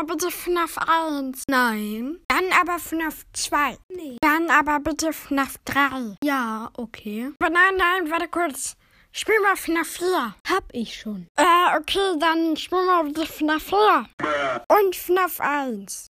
mal bitte FNAF 1. Nein. Dann aber FNAF 2. Nee. Dann aber bitte FNAF 3. Ja, okay. Aber nein, nein, warte kurz. Spiel mal FNAF 4. Hab ich schon. Äh, okay, dann spiel mal bitte FNAF 4. Und FNAF 1.